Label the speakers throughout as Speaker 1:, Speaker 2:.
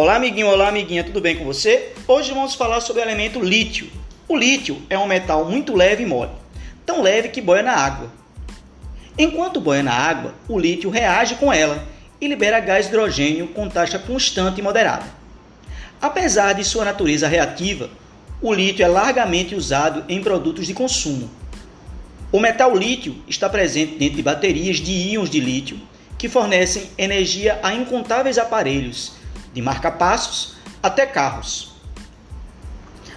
Speaker 1: Olá, amiguinho, olá, amiguinha, tudo bem com você? Hoje vamos falar sobre o elemento lítio. O lítio é um metal muito leve e mole, tão leve que boia na água. Enquanto boia na água, o lítio reage com ela e libera gás hidrogênio com taxa constante e moderada. Apesar de sua natureza reativa, o lítio é largamente usado em produtos de consumo. O metal lítio está presente dentro de baterias de íons de lítio que fornecem energia a incontáveis aparelhos, de marca-passos até carros.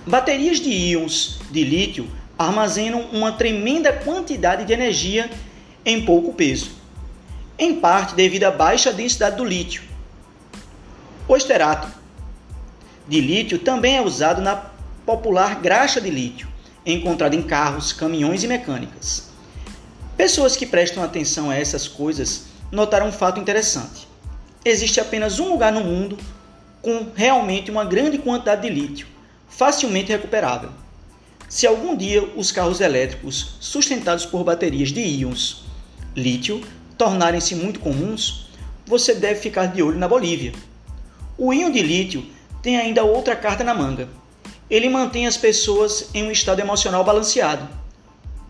Speaker 1: Baterias de íons de lítio armazenam uma tremenda quantidade de energia em pouco peso, em parte devido à baixa densidade do lítio. O esterato de lítio também é usado na popular graxa de lítio, encontrada em carros, caminhões e mecânicas. Pessoas que prestam atenção a essas coisas notaram um fato interessante. Existe apenas um lugar no mundo com realmente uma grande quantidade de lítio, facilmente recuperável. Se algum dia os carros elétricos sustentados por baterias de íons lítio tornarem-se muito comuns, você deve ficar de olho na Bolívia. O íon de lítio tem ainda outra carta na manga. Ele mantém as pessoas em um estado emocional balanceado,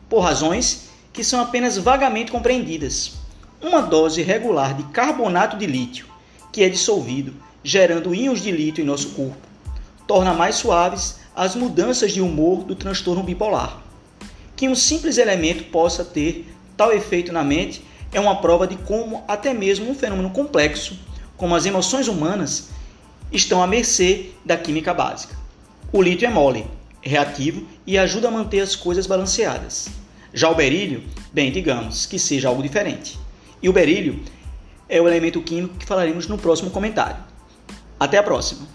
Speaker 1: por razões que são apenas vagamente compreendidas. Uma dose regular de carbonato de lítio, que é dissolvido, gerando íons de lítio em nosso corpo, torna mais suaves as mudanças de humor do transtorno bipolar. Que um simples elemento possa ter tal efeito na mente é uma prova de como até mesmo um fenômeno complexo, como as emoções humanas, estão à mercê da química básica. O lítio é mole, reativo e ajuda a manter as coisas balanceadas. Já o berílio, bem, digamos que seja algo diferente. E o berílio é o elemento químico que falaremos no próximo comentário. Até a próxima!